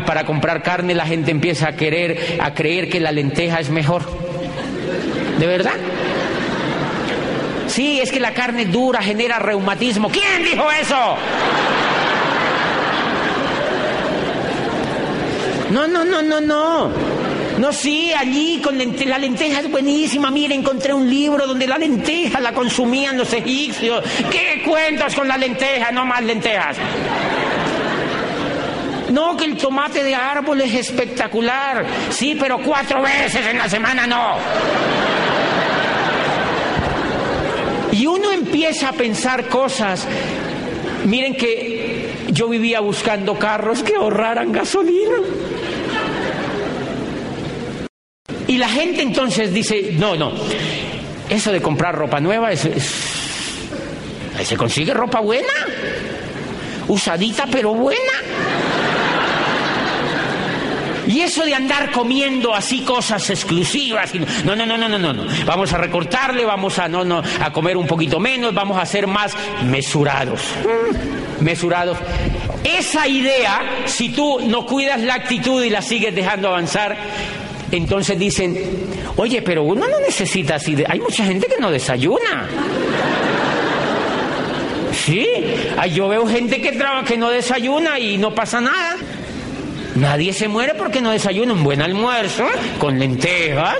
para comprar carne, la gente empieza a querer, a creer que la lenteja es mejor. ¿De verdad? Sí, es que la carne dura genera reumatismo. ¿Quién dijo eso? No, no, no, no, no. No, sí, allí con la lenteja es buenísima. Mire, encontré un libro donde la lenteja la consumían los egipcios. ¿Qué cuentas con la lenteja? No más lentejas. No, que el tomate de árbol es espectacular. Sí, pero cuatro veces en la semana no. Y uno empieza a pensar cosas. Miren que yo vivía buscando carros que ahorraran gasolina. Y la gente entonces dice, no, no, eso de comprar ropa nueva es, se consigue ropa buena, usadita pero buena. Y eso de andar comiendo así cosas exclusivas, no, no, no, no, no, no, no. Vamos a recortarle, vamos a no, no, a comer un poquito menos, vamos a ser más mesurados. Mesurados. Esa idea, si tú no cuidas la actitud y la sigues dejando avanzar, entonces dicen, oye, pero uno no necesita así, de... hay mucha gente que no desayuna. Sí, yo veo gente que, trabaja, que no desayuna y no pasa nada. Nadie se muere porque no desayuna un buen almuerzo con lentejas.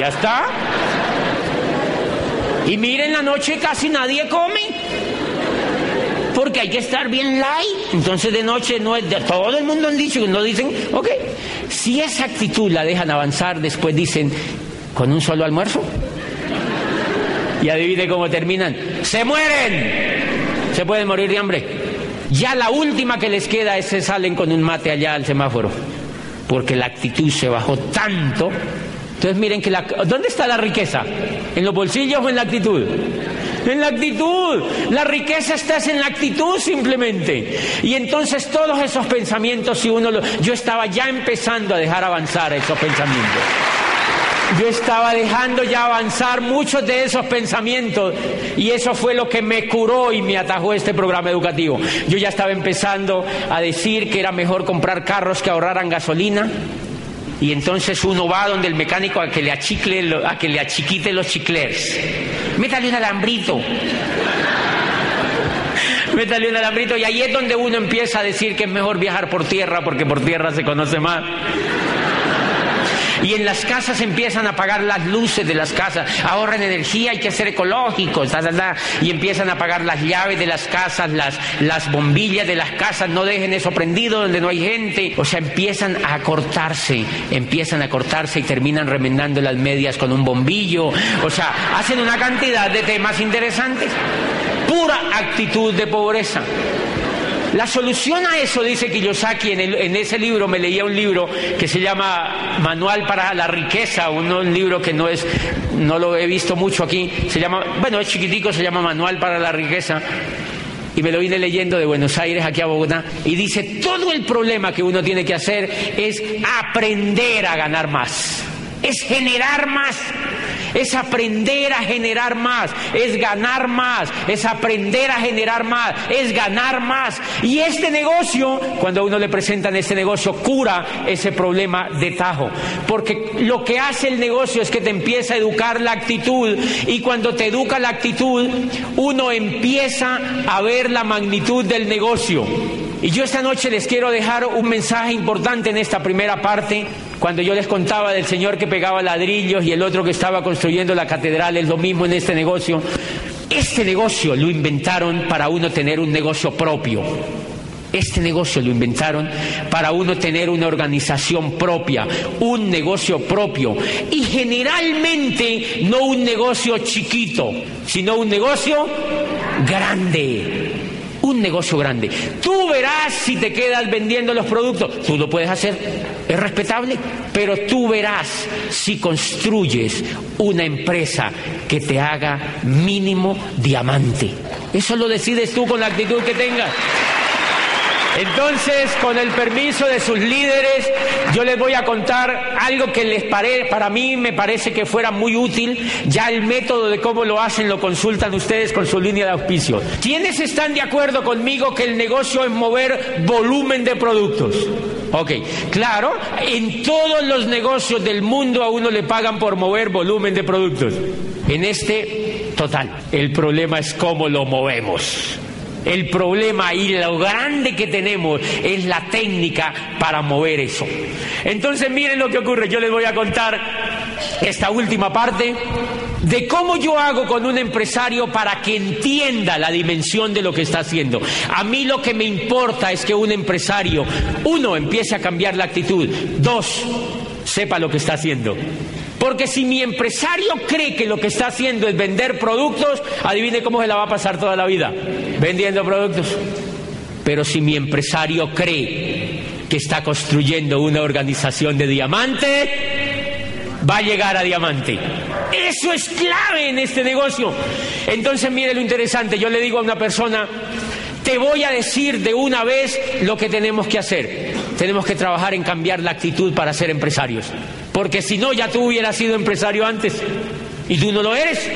Ya está. Y miren, la noche casi nadie come. Porque hay que estar bien light. Entonces de noche no es... Todo el mundo han dicho, no dicen, ok, Si esa actitud la dejan avanzar, después dicen, ¿con un solo almuerzo? Y adivine cómo terminan. ¡Se mueren! Se pueden morir de hambre. Ya la última que les queda es que salen con un mate allá al semáforo. Porque la actitud se bajó tanto. Entonces miren que la... ¿Dónde está la riqueza? ¿En los bolsillos o en la actitud? En la actitud. La riqueza está en la actitud simplemente. Y entonces todos esos pensamientos, si uno. Yo estaba ya empezando a dejar avanzar esos pensamientos. Yo estaba dejando ya avanzar muchos de esos pensamientos y eso fue lo que me curó y me atajó este programa educativo. Yo ya estaba empezando a decir que era mejor comprar carros que ahorraran gasolina y entonces uno va donde el mecánico a que le achicle, a que le achiquite los chiclers. Métale un alambrito. Métale un alambrito y ahí es donde uno empieza a decir que es mejor viajar por tierra porque por tierra se conoce más. Y en las casas empiezan a apagar las luces de las casas, ahorran energía, hay que ser ecológicos, y empiezan a apagar las llaves de las casas, las, las bombillas de las casas, no dejen eso prendido donde no hay gente. O sea, empiezan a cortarse, empiezan a cortarse y terminan remendando las medias con un bombillo. O sea, hacen una cantidad de temas interesantes. Pura actitud de pobreza. La solución a eso, dice Kiyosaki, en, ese libro me leía un libro que se llama Manual para la Riqueza, un, libro que no es, no lo he visto mucho aquí, se llama, bueno, es chiquitico, se llama Manual para la Riqueza. Y me lo vine leyendo de Buenos Aires aquí a Bogotá. Y dice, todo el problema que uno tiene que hacer es aprender a ganar más. Es generar más es aprender a generar más, es ganar más, es aprender a generar más, es ganar más. Y este negocio, cuando a uno le presentan este negocio, cura ese problema de tajo. Porque lo que hace el negocio es que te empieza a educar la actitud y cuando te educa la actitud, uno empieza a ver la magnitud del negocio. Y yo esta noche les quiero dejar un mensaje importante en esta primera parte. Cuando yo les contaba del señor que pegaba ladrillos y el otro que estaba construyendo la catedral, es lo mismo en este negocio. Este negocio lo inventaron para uno tener un negocio propio. Este negocio lo inventaron para uno tener una organización propia, un negocio propio. Y generalmente no un negocio chiquito, sino un negocio grande un negocio grande. Tú verás si te quedas vendiendo los productos. Tú lo puedes hacer, es respetable, pero tú verás si construyes una empresa que te haga mínimo diamante. Eso lo decides tú con la actitud que tengas. Entonces, con el permiso de sus líderes, yo les voy a contar algo que les pare, para mí me parece que fuera muy útil. Ya el método de cómo lo hacen lo consultan ustedes con su línea de auspicio. ¿Quiénes están de acuerdo conmigo que el negocio es mover volumen de productos? Ok, claro, en todos los negocios del mundo a uno le pagan por mover volumen de productos. En este, total. El problema es cómo lo movemos. El problema y lo grande que tenemos es la técnica para mover eso. Entonces miren lo que ocurre. Yo les voy a contar esta última parte de cómo yo hago con un empresario para que entienda la dimensión de lo que está haciendo. A mí lo que me importa es que un empresario, uno, empiece a cambiar la actitud, dos, sepa lo que está haciendo. Porque si mi empresario cree que lo que está haciendo es vender productos, adivine cómo se la va a pasar toda la vida, vendiendo productos. Pero si mi empresario cree que está construyendo una organización de diamante, va a llegar a diamante. Eso es clave en este negocio. Entonces, mire lo interesante, yo le digo a una persona, te voy a decir de una vez lo que tenemos que hacer. Tenemos que trabajar en cambiar la actitud para ser empresarios. Porque si no, ya tú hubieras sido empresario antes y tú no lo eres.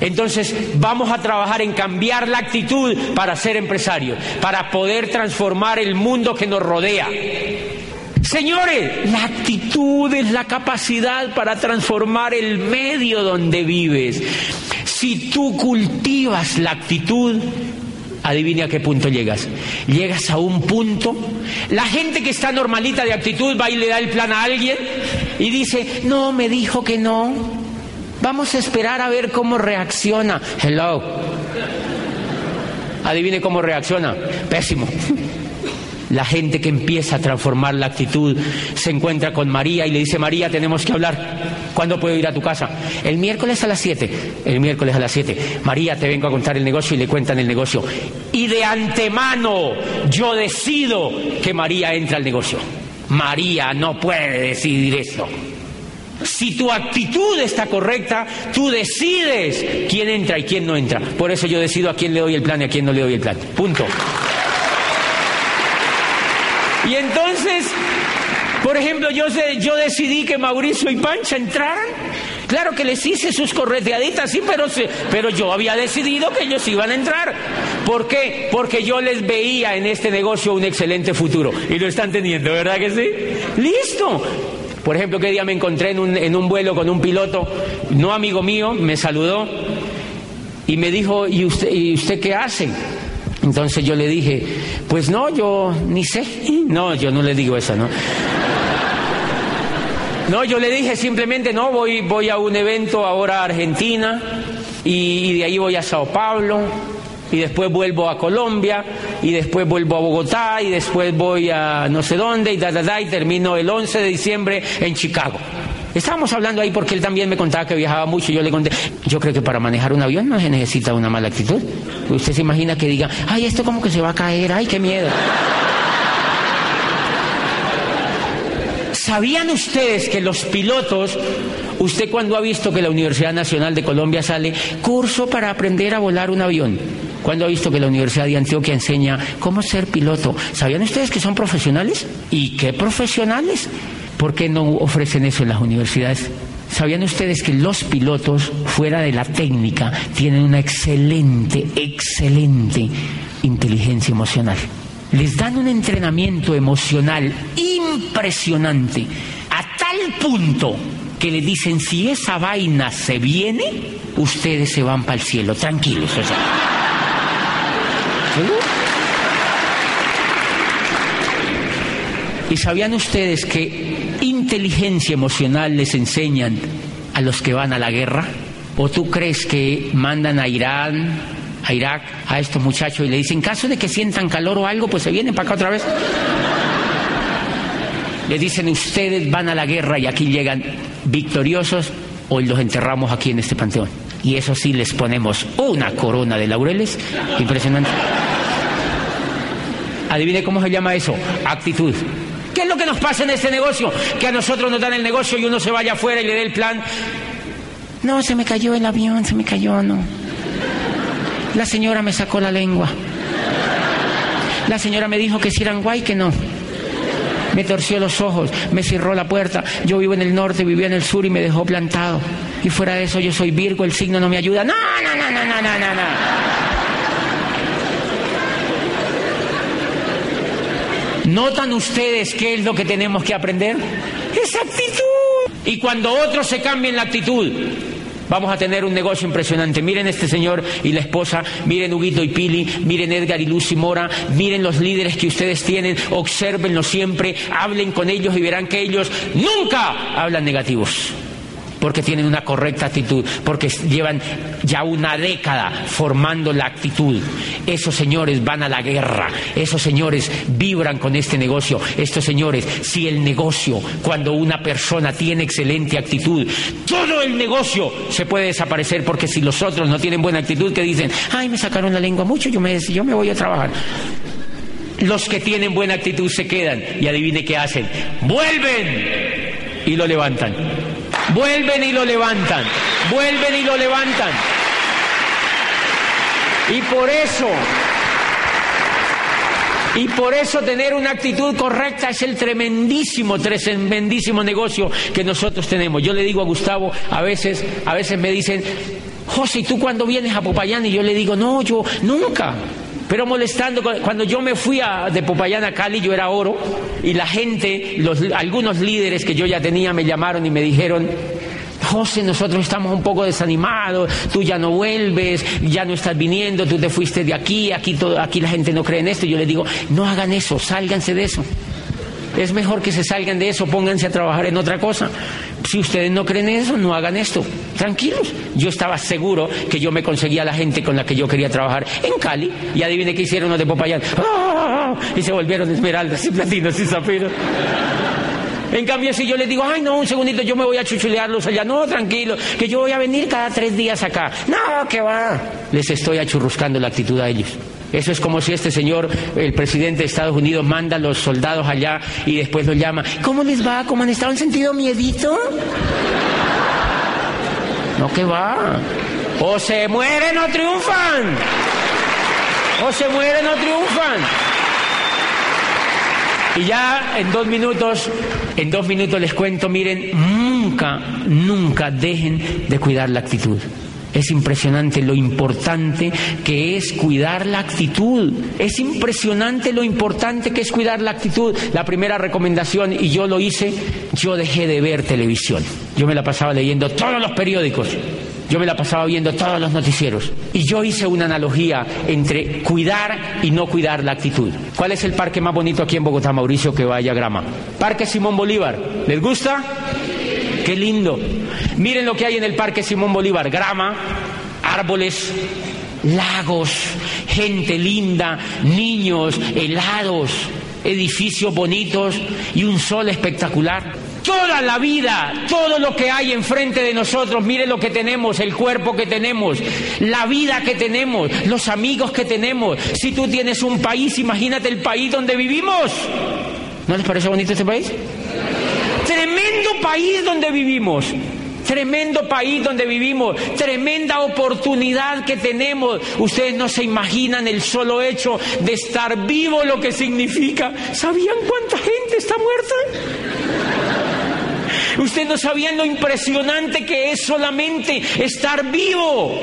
Entonces vamos a trabajar en cambiar la actitud para ser empresarios, para poder transformar el mundo que nos rodea. Señores, la actitud es la capacidad para transformar el medio donde vives. Si tú cultivas la actitud, adivine a qué punto llegas. Llegas a un punto, la gente que está normalita de actitud va y le da el plan a alguien y dice, no, me dijo que no. Vamos a esperar a ver cómo reacciona. Hello. Adivine cómo reacciona. Pésimo. La gente que empieza a transformar la actitud se encuentra con María y le dice, María, tenemos que hablar. ¿Cuándo puedo ir a tu casa? El miércoles a las 7. El miércoles a las 7. María, te vengo a contar el negocio y le cuentan el negocio. Y de antemano yo decido que María entra al negocio. María no puede decidir eso. Si tu actitud está correcta, tú decides quién entra y quién no entra. Por eso yo decido a quién le doy el plan y a quién no le doy el plan. Punto. Y entonces, por ejemplo, yo, yo decidí que Mauricio y Pancha entraran. Claro que les hice sus correteaditas, sí, pero, pero yo había decidido que ellos iban a entrar. ¿Por qué? Porque yo les veía en este negocio un excelente futuro. Y lo están teniendo, ¿verdad que sí? Listo. Por ejemplo, que día me encontré en un, en un vuelo con un piloto, no amigo mío, me saludó y me dijo, ¿y usted, ¿y usted qué hace? Entonces yo le dije, pues no, yo ni sé. No, yo no le digo eso, ¿no? No, yo le dije simplemente, no, voy, voy a un evento ahora a Argentina y, de ahí voy a Sao Paulo y después vuelvo a Colombia y después vuelvo a Bogotá y después voy a no sé dónde y da, da, da y termino el 11 de diciembre en Chicago. Estábamos hablando ahí porque él también me contaba que viajaba mucho y yo le conté, yo creo que para manejar un avión no se necesita una mala actitud. Usted se imagina que diga, ay, esto como que se va a caer, ay, qué miedo. ¿Sabían ustedes que los pilotos, usted cuando ha visto que la Universidad Nacional de Colombia sale curso para aprender a volar un avión? cuando ha visto que la Universidad de Antioquia enseña cómo ser piloto? ¿Sabían ustedes que son profesionales? ¿Y qué profesionales? ¿Por qué no ofrecen eso en las universidades? ¿Sabían ustedes que los pilotos, fuera de la técnica, tienen una excelente, excelente inteligencia emocional? Les dan un entrenamiento emocional impresionante, a tal punto que le dicen, si esa vaina se viene, ustedes se van para el cielo, tranquilos. ¿Y sabían ustedes que inteligencia emocional les enseñan a los que van a la guerra? ¿O tú crees que mandan a Irán, a Irak, a estos muchachos y le dicen, en caso de que sientan calor o algo, pues se vienen para acá otra vez? Le dicen, ustedes van a la guerra y aquí llegan victoriosos o los enterramos aquí en este panteón. Y eso sí les ponemos una corona de laureles impresionante. Adivine cómo se llama eso, actitud. ¿Qué es lo que nos pasa en este negocio? Que a nosotros nos dan el negocio y uno se vaya afuera y le dé el plan. No, se me cayó el avión, se me cayó, no. La señora me sacó la lengua. La señora me dijo que si eran guay, que no. Me torció los ojos, me cerró la puerta. Yo vivo en el norte, vivía en el sur y me dejó plantado. Y fuera de eso, yo soy Virgo, el signo no me ayuda. No, no, no, no, no, no, no. ¿Notan ustedes qué es lo que tenemos que aprender? Esa actitud. Y cuando otros se cambien la actitud, Vamos a tener un negocio impresionante. Miren este señor y la esposa, miren Huguito y Pili, miren Edgar y Lucy Mora, miren los líderes que ustedes tienen, obsérvenlos siempre, hablen con ellos y verán que ellos nunca hablan negativos porque tienen una correcta actitud, porque llevan ya una década formando la actitud. Esos señores van a la guerra, esos señores vibran con este negocio, estos señores, si el negocio, cuando una persona tiene excelente actitud, todo el negocio se puede desaparecer, porque si los otros no tienen buena actitud, que dicen, ay, me sacaron la lengua mucho, yo me, yo me voy a trabajar. Los que tienen buena actitud se quedan y adivine qué hacen, vuelven y lo levantan. Vuelven y lo levantan. Vuelven y lo levantan. Y por eso, y por eso tener una actitud correcta es el tremendísimo, tremendísimo negocio que nosotros tenemos. Yo le digo a Gustavo, a veces, a veces me dicen, José, ¿y tú cuando vienes a Popayán? Y yo le digo, no, yo nunca. Pero molestando, cuando yo me fui a, de Popayán a Cali, yo era oro, y la gente, los, algunos líderes que yo ya tenía me llamaron y me dijeron, José, nosotros estamos un poco desanimados, tú ya no vuelves, ya no estás viniendo, tú te fuiste de aquí, aquí, todo, aquí la gente no cree en esto. Yo les digo, no hagan eso, sálganse de eso. Es mejor que se salgan de eso, pónganse a trabajar en otra cosa. Si ustedes no creen eso, no hagan esto. Tranquilos. Yo estaba seguro que yo me conseguía la gente con la que yo quería trabajar en Cali. Y adivine qué hicieron los de Popayán. ¡Ah! Y se volvieron esmeraldas y platinos y zafiros. En cambio, si yo les digo, ay, no, un segundito, yo me voy a chuchulearlos allá, no, tranquilo, que yo voy a venir cada tres días acá. No, que va. Les estoy achurruscando la actitud a ellos. Eso es como si este señor, el presidente de Estados Unidos, manda a los soldados allá y después los llama. ¿Cómo les va? ¿Cómo han estado? ¿Han sentido miedito? No, que va. O se mueren o triunfan. O se mueren o triunfan. Y ya en dos minutos, en dos minutos les cuento, miren, nunca, nunca dejen de cuidar la actitud. Es impresionante lo importante que es cuidar la actitud. Es impresionante lo importante que es cuidar la actitud. La primera recomendación, y yo lo hice, yo dejé de ver televisión. Yo me la pasaba leyendo todos los periódicos. Yo me la pasaba viendo todos los noticieros. Y yo hice una analogía entre cuidar y no cuidar la actitud. ¿Cuál es el parque más bonito aquí en Bogotá, Mauricio, que vaya grama? Parque Simón Bolívar. ¿Les gusta? Qué lindo. Miren lo que hay en el Parque Simón Bolívar. Grama, árboles, lagos, gente linda, niños, helados, edificios bonitos y un sol espectacular toda la vida, todo lo que hay enfrente de nosotros, mire lo que tenemos, el cuerpo que tenemos, la vida que tenemos, los amigos que tenemos. Si tú tienes un país, imagínate el país donde vivimos. ¿No les parece bonito este país? Tremendo país donde vivimos. Tremendo país donde vivimos, tremenda oportunidad que tenemos. Ustedes no se imaginan el solo hecho de estar vivo lo que significa. ¿Sabían cuánta gente está muerta? Ustedes no sabían lo impresionante que es solamente estar vivo.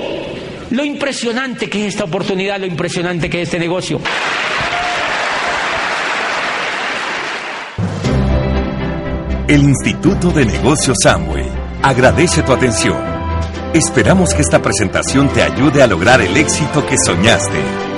Lo impresionante que es esta oportunidad, lo impresionante que es este negocio. El Instituto de Negocios Samway agradece tu atención. Esperamos que esta presentación te ayude a lograr el éxito que soñaste.